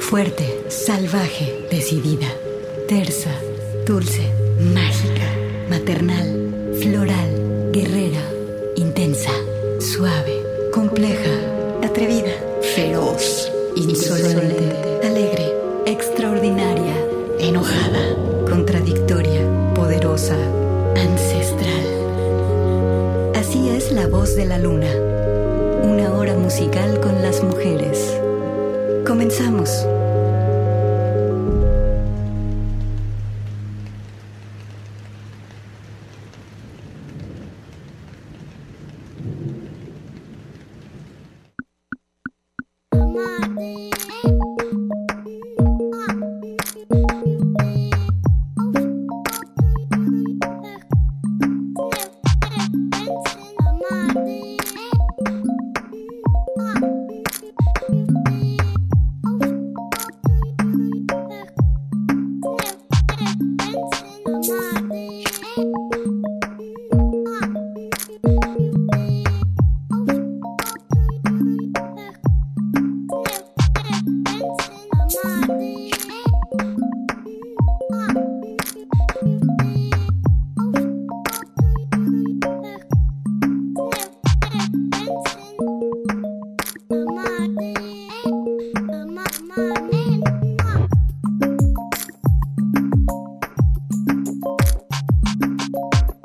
Fuerte, salvaje, decidida, tersa, dulce, mágica, maternal, floral, guerrera, intensa, suave, compleja, atrevida, feroz, insolente, alegre, extraordinaria, enojada, contradictoria, poderosa, ancestral. Así es la voz de la luna. Una hora musical con las mujeres. Comenzamos.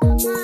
Bye.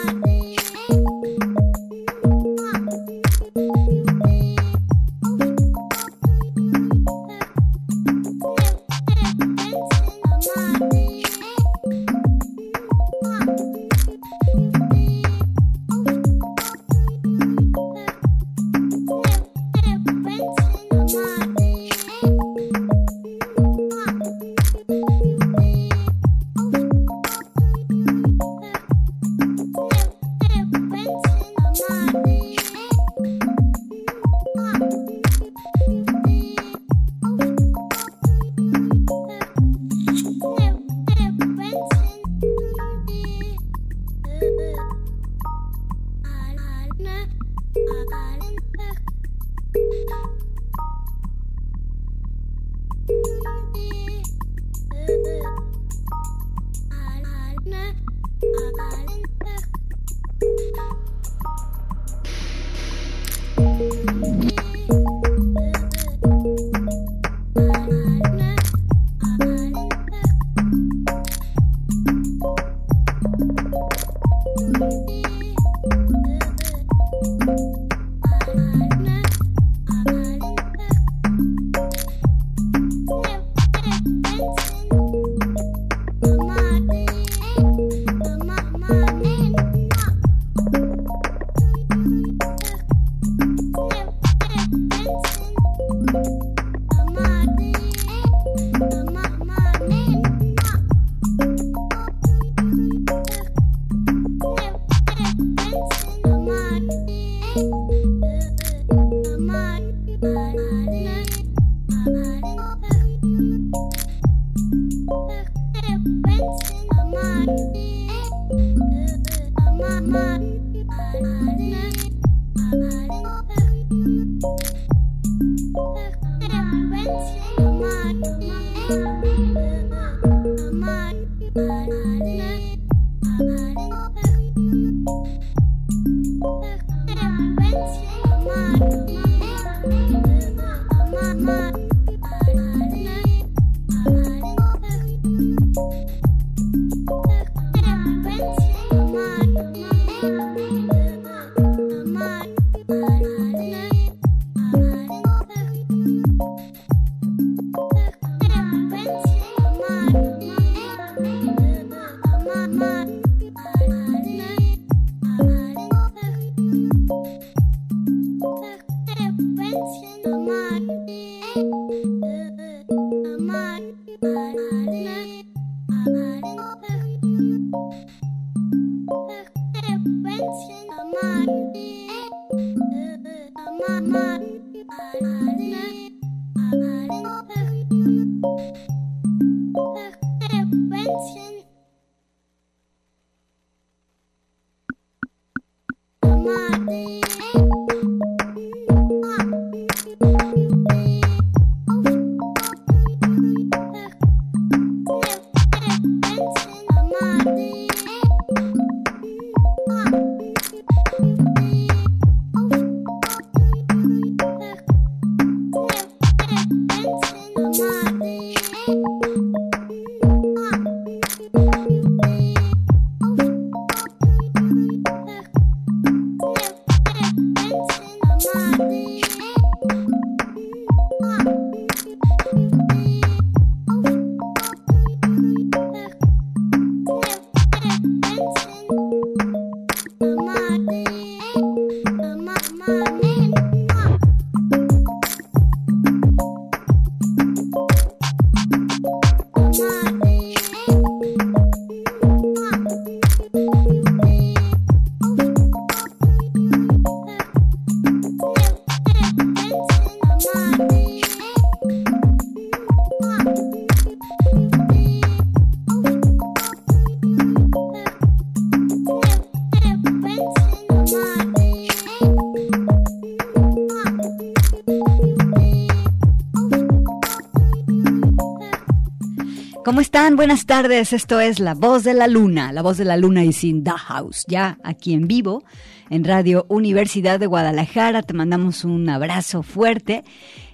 Buenas tardes. Esto es La Voz de la Luna. La Voz de la Luna is in the house. Ya aquí en vivo, en Radio Universidad de Guadalajara. Te mandamos un abrazo fuerte.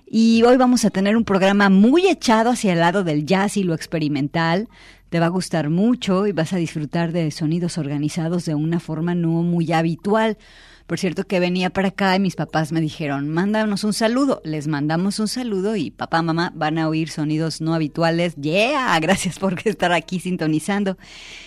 Y hoy vamos a tener un programa muy echado hacia el lado del jazz y lo experimental. Te va a gustar mucho y vas a disfrutar de sonidos organizados de una forma no muy habitual. Por cierto que venía para acá y mis papás me dijeron, mándanos un saludo. Les mandamos un saludo y papá, mamá van a oír sonidos no habituales. Yeah, gracias por estar aquí sintonizando.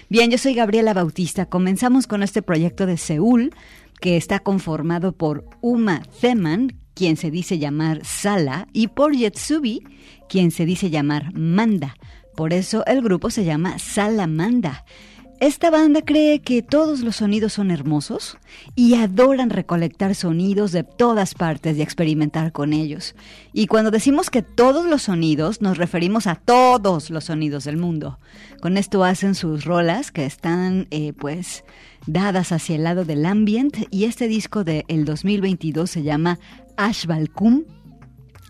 Bien, yo soy Gabriela Bautista. Comenzamos con este proyecto de Seúl que está conformado por Uma Zeman, quien se dice llamar Sala, y por Yetsubi, quien se dice llamar Manda. Por eso el grupo se llama Salamanda. Esta banda cree que todos los sonidos son hermosos y adoran recolectar sonidos de todas partes y experimentar con ellos. Y cuando decimos que todos los sonidos, nos referimos a todos los sonidos del mundo. Con esto hacen sus rolas que están, eh, pues, dadas hacia el lado del ambient y este disco del 2022 se llama Ashbalkum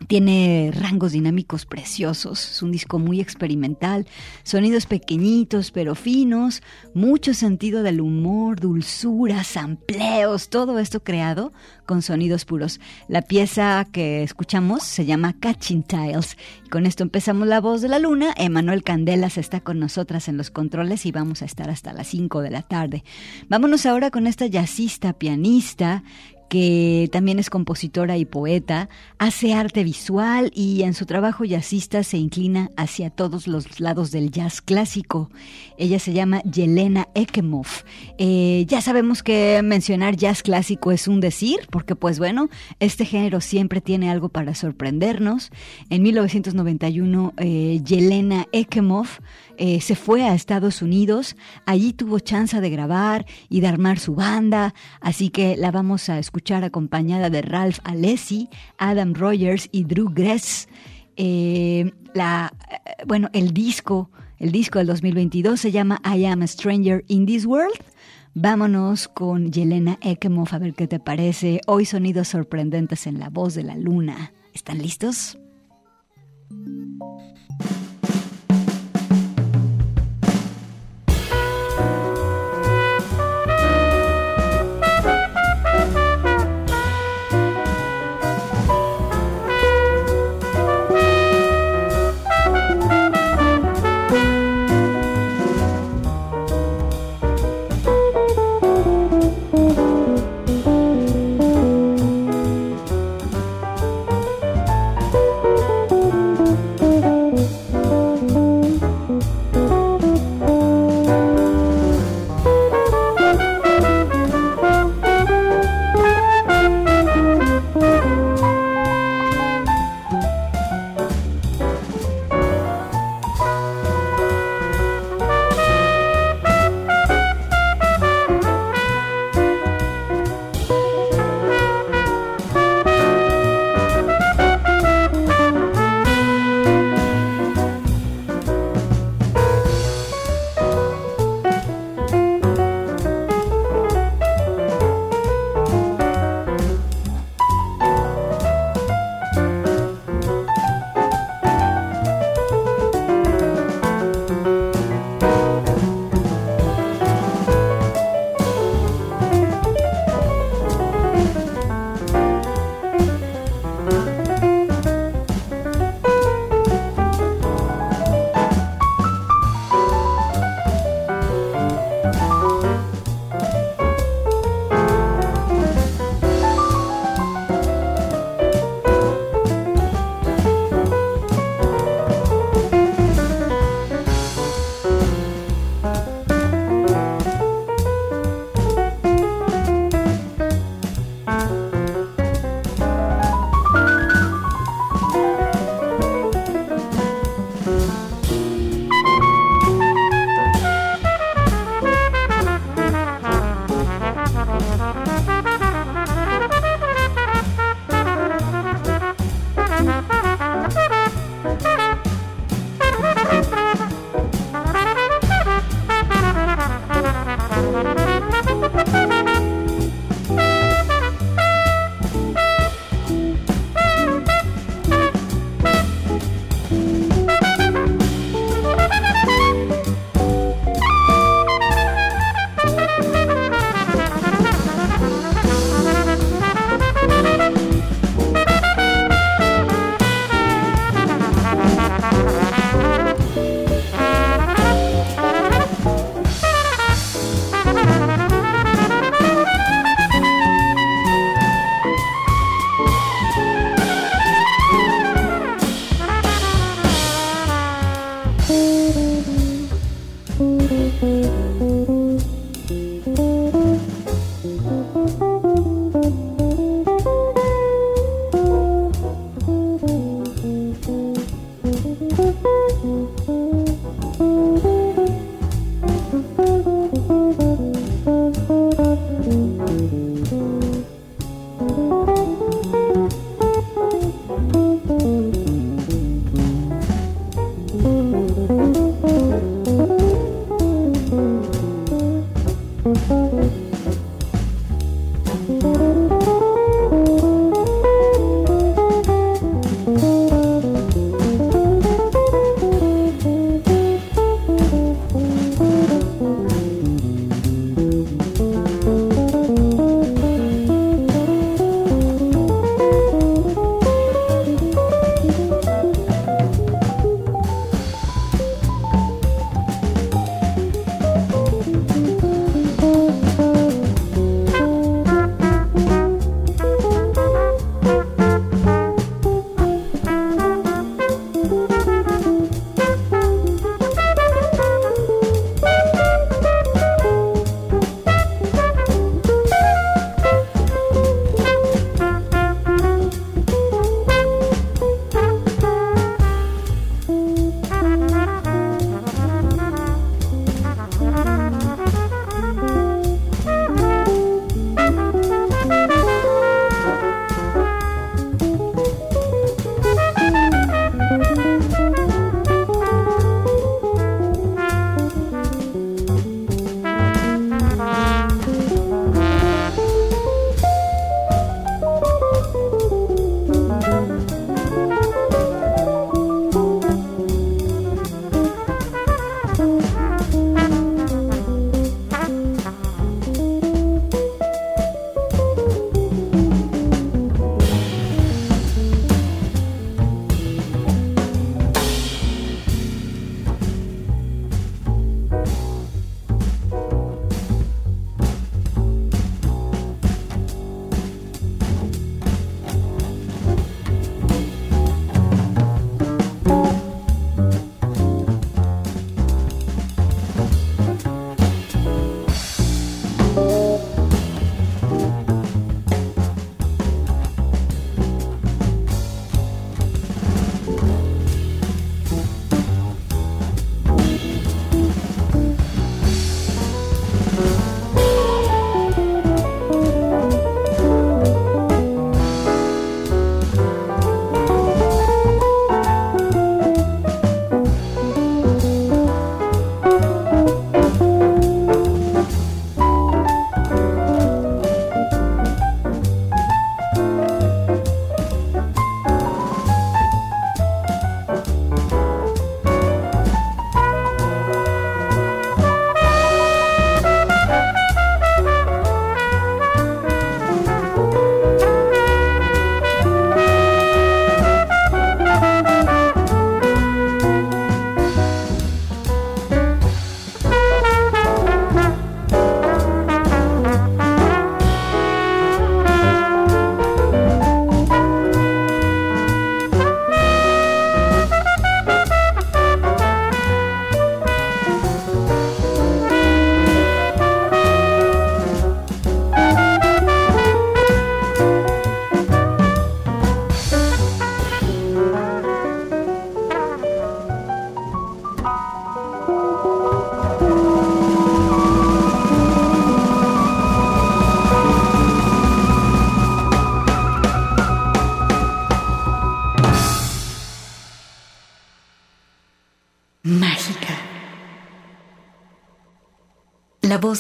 tiene rangos dinámicos preciosos, es un disco muy experimental, sonidos pequeñitos pero finos, mucho sentido del humor, dulzura, sampleos, todo esto creado con sonidos puros. La pieza que escuchamos se llama Catching Tiles. con esto empezamos La Voz de la Luna. Emanuel Candelas está con nosotras en los controles y vamos a estar hasta las 5 de la tarde. Vámonos ahora con esta jazzista, pianista, que también es compositora y poeta, hace arte visual y en su trabajo jazzista se inclina hacia todos los lados del jazz clásico. Ella se llama Yelena Ekemov. Eh, ya sabemos que mencionar jazz clásico es un decir, porque pues bueno, este género siempre tiene algo para sorprendernos. En 1991, eh, Yelena Ekemov eh, se fue a Estados Unidos, allí tuvo chance de grabar y de armar su banda, así que la vamos a escuchar acompañada de Ralph Alessi, Adam Rogers y Drew Gress. Eh, la, eh, bueno, el disco, el disco del 2022 se llama I Am a Stranger in This World. Vámonos con Yelena Ekemov a ver qué te parece. Hoy sonidos sorprendentes en la voz de la luna. ¿Están listos?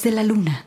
De la luna.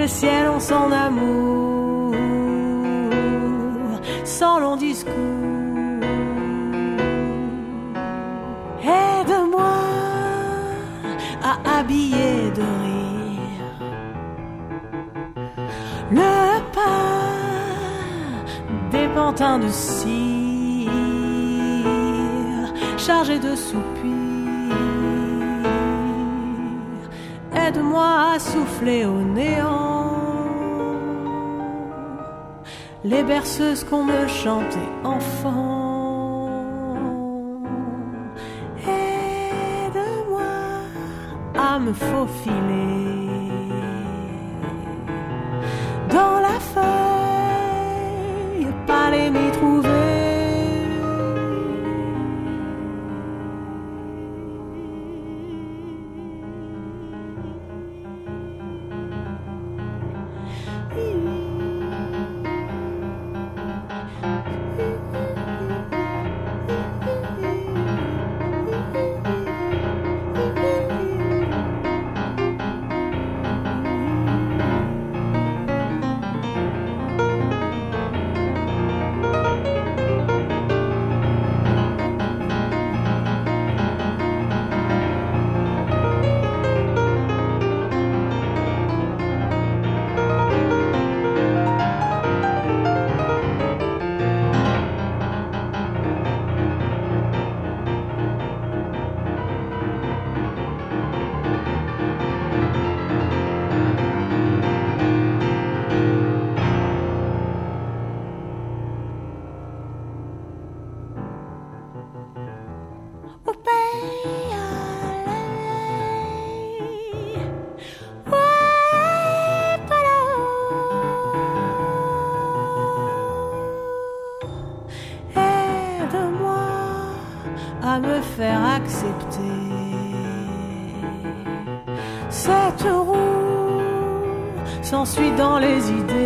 Le ciel en son amour, sans long discours, aide-moi à habiller de rire le pas des pantins de cire chargés de soupirs. Aide-moi à souffler au néant. Les berceuses qu'on me chantait enfant. Aide-moi à me faufiler. Accepter cette roue. S'ensuit dans les idées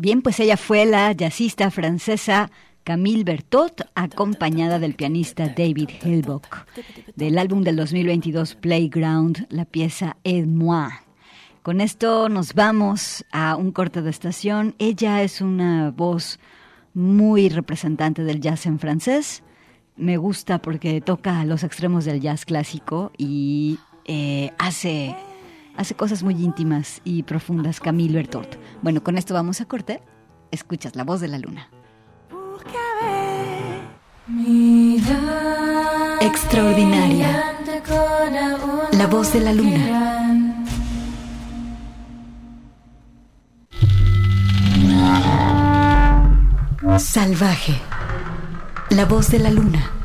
Bien, pues ella fue la jazzista francesa Camille Bertot, acompañada del pianista David Hilbach, del álbum del 2022 Playground, la pieza Et moi. Con esto nos vamos a un corte de estación. Ella es una voz muy representante del jazz en francés. Me gusta porque toca los extremos del jazz clásico y eh, hace, hace cosas muy íntimas y profundas, Camille Bertot. Bueno, con esto vamos a corte. Escuchas la voz de la luna. Extraordinaria. La voz de la luna. Salvaje. La voz de la luna.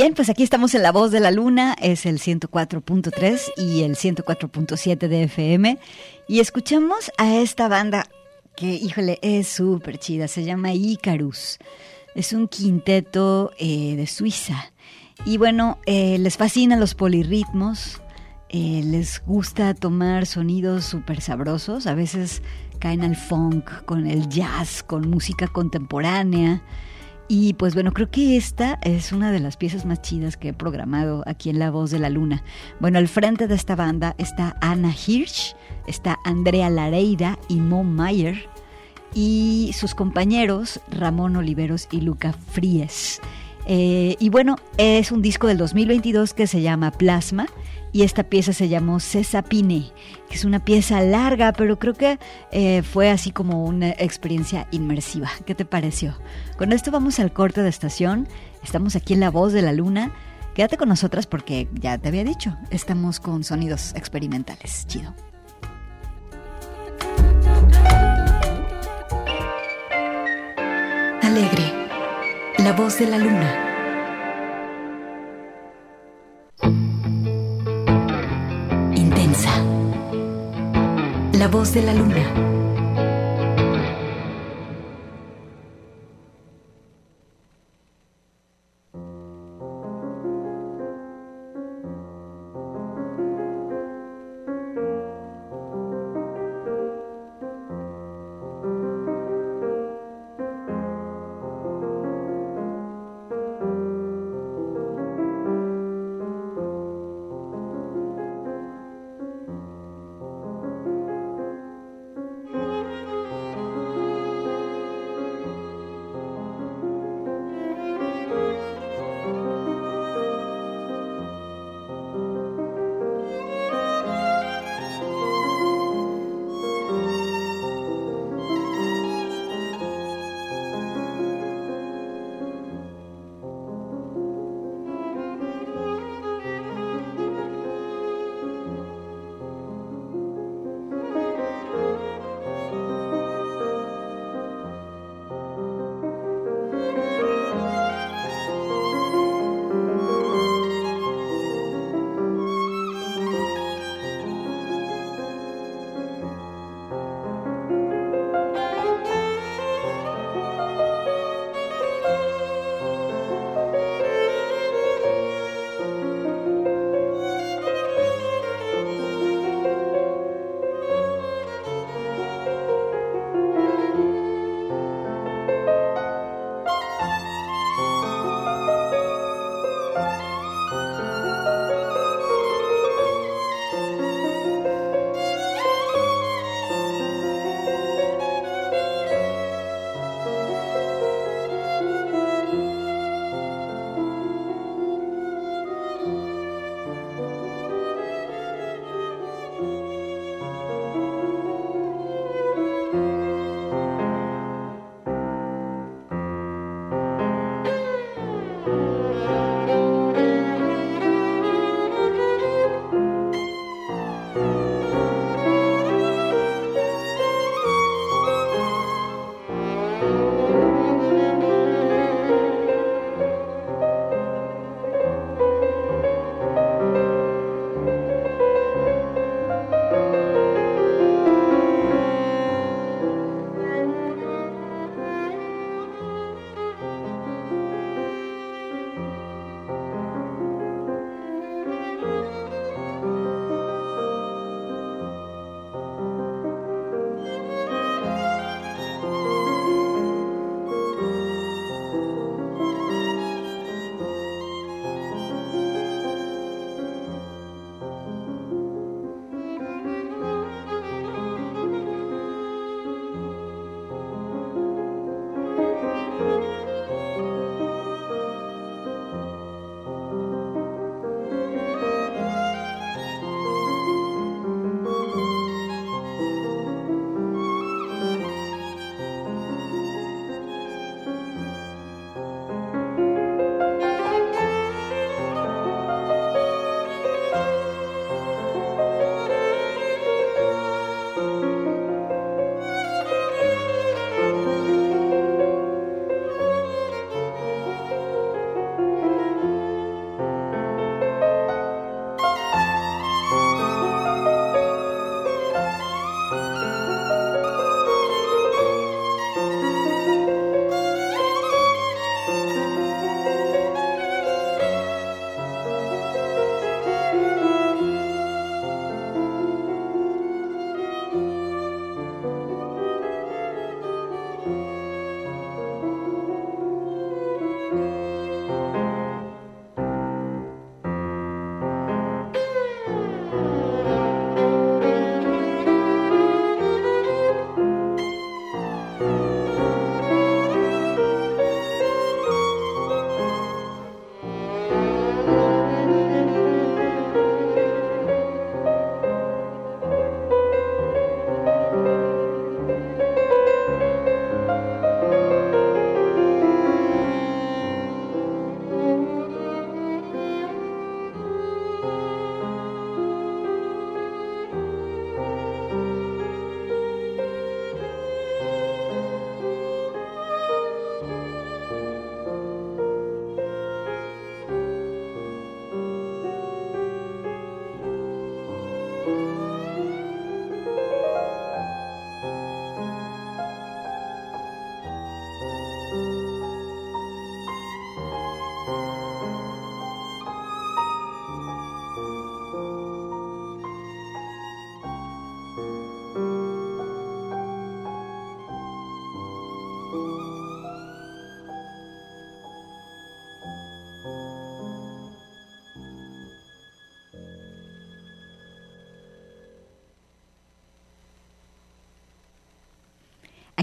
Bien, pues aquí estamos en La Voz de la Luna, es el 104.3 y el 104.7 de FM. Y escuchamos a esta banda que, híjole, es súper chida, se llama Icarus. Es un quinteto eh, de Suiza. Y bueno, eh, les fascinan los polirritmos, eh, les gusta tomar sonidos súper sabrosos, a veces caen al funk, con el jazz, con música contemporánea. Y pues bueno, creo que esta es una de las piezas más chidas que he programado aquí en La Voz de la Luna. Bueno, al frente de esta banda está Ana Hirsch, está Andrea Lareira y Mo Mayer y sus compañeros Ramón Oliveros y Luca Fries. Eh, y bueno, es un disco del 2022 que se llama Plasma y esta pieza se llamó Cesapine, que es una pieza larga, pero creo que eh, fue así como una experiencia inmersiva. ¿Qué te pareció? Con esto vamos al corte de estación. Estamos aquí en La Voz de la Luna. Quédate con nosotras porque ya te había dicho, estamos con sonidos experimentales. Chido. Alegre, la voz de la luna. La voz de la luna.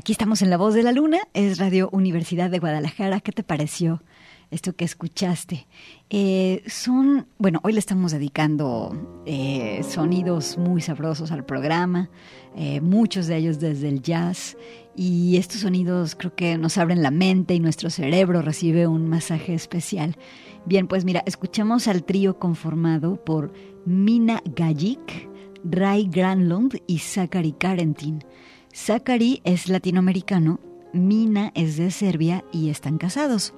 Aquí estamos en La Voz de la Luna, es Radio Universidad de Guadalajara. ¿Qué te pareció esto que escuchaste? Eh, son, bueno, hoy le estamos dedicando eh, sonidos muy sabrosos al programa, eh, muchos de ellos desde el jazz, y estos sonidos creo que nos abren la mente y nuestro cerebro recibe un masaje especial. Bien, pues mira, escuchamos al trío conformado por Mina Gajik, Ray Granlund y Zachary Karentin. Zachary es latinoamericano, Mina es de Serbia y están casados.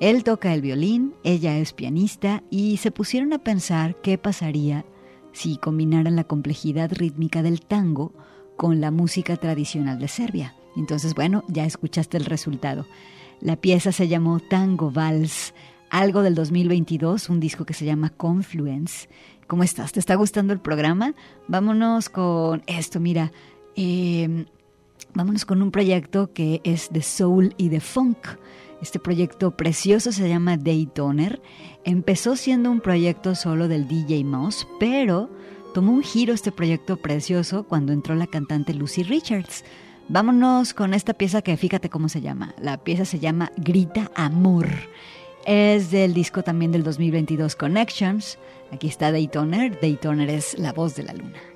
Él toca el violín, ella es pianista y se pusieron a pensar qué pasaría si combinaran la complejidad rítmica del tango con la música tradicional de Serbia. Entonces, bueno, ya escuchaste el resultado. La pieza se llamó Tango Vals, algo del 2022, un disco que se llama Confluence. ¿Cómo estás? ¿Te está gustando el programa? Vámonos con esto, mira. Em, vámonos con un proyecto que es de soul y de funk. Este proyecto precioso se llama Daytoner. Empezó siendo un proyecto solo del DJ Mouse, pero tomó un giro este proyecto precioso cuando entró la cantante Lucy Richards. Vámonos con esta pieza que fíjate cómo se llama. La pieza se llama Grita Amor. Es del disco también del 2022 Connections. Aquí está Daytoner. Daytoner es la voz de la luna.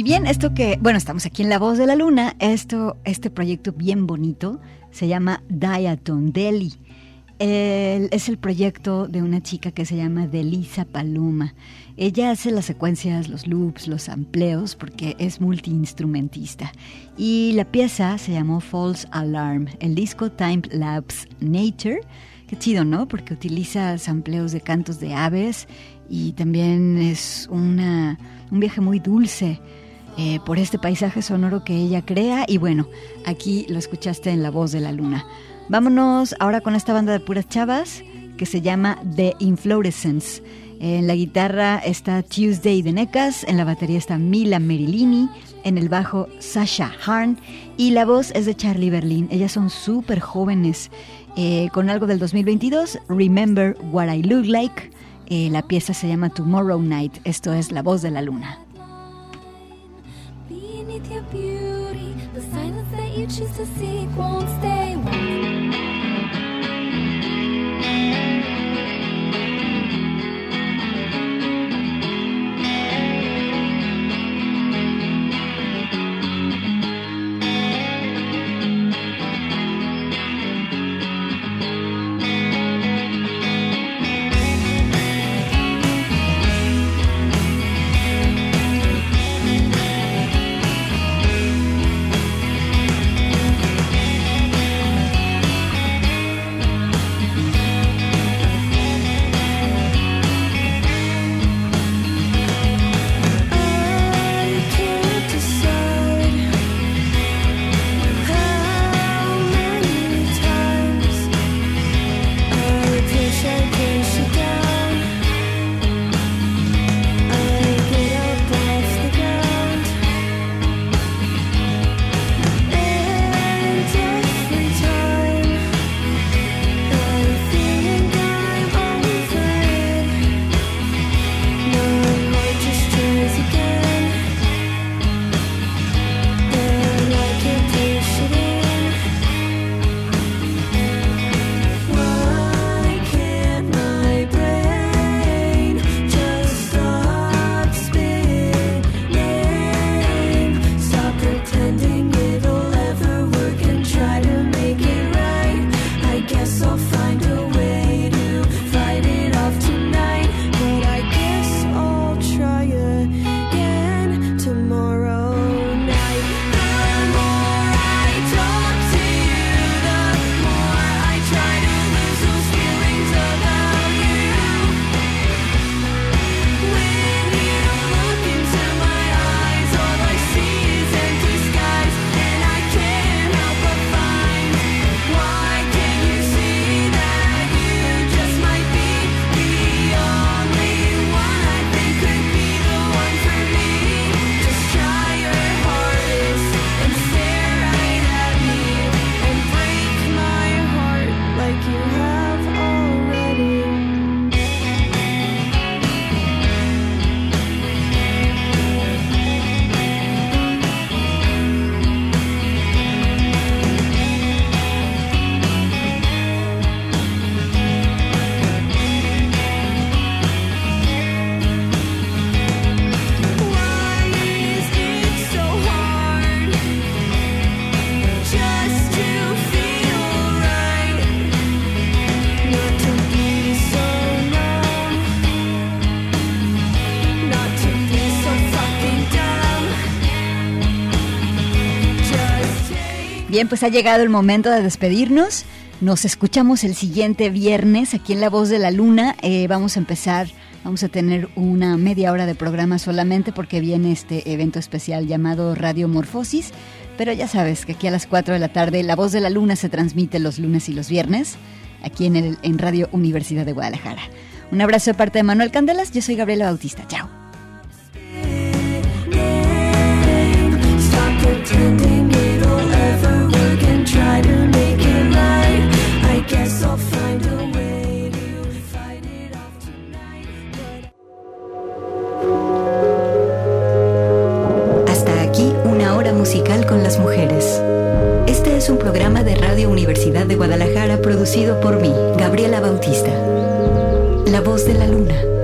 Y bien, esto que, bueno, estamos aquí en La Voz de la Luna, esto, este proyecto bien bonito se llama Diaton Delhi. El, es el proyecto de una chica que se llama Delisa Paloma. Ella hace las secuencias, los loops, los amplios, porque es multiinstrumentista. Y la pieza se llamó False Alarm, el disco Time Lapse Nature. Qué chido, ¿no? Porque utiliza sampleos de cantos de aves y también es una, un viaje muy dulce eh, por este paisaje sonoro que ella crea. Y bueno, aquí lo escuchaste en La Voz de la Luna. Vámonos ahora con esta banda de puras chavas que se llama The Inflorescence. En la guitarra está Tuesday de Necas, en la batería está Mila Merilini, en el bajo Sasha Harn y la voz es de Charlie Berlin. Ellas son súper jóvenes. eh, con algo del 2022, Remember What I Look Like. Eh, la pieza se llama Tomorrow Night. Esto es La Voz de la Luna. Beneath your beauty, the silence that you choose to seek won't stay. Bien, pues ha llegado el momento de despedirnos. Nos escuchamos el siguiente viernes aquí en La Voz de la Luna. Eh, vamos a empezar, vamos a tener una media hora de programa solamente porque viene este evento especial llamado Radio Morfosis. Pero ya sabes que aquí a las 4 de la tarde La Voz de la Luna se transmite los lunes y los viernes aquí en, el, en Radio Universidad de Guadalajara. Un abrazo de parte de Manuel Candelas. Yo soy Gabriela Bautista. Chao. Es un programa de Radio Universidad de Guadalajara producido por mí, Gabriela Bautista. La voz de la luna.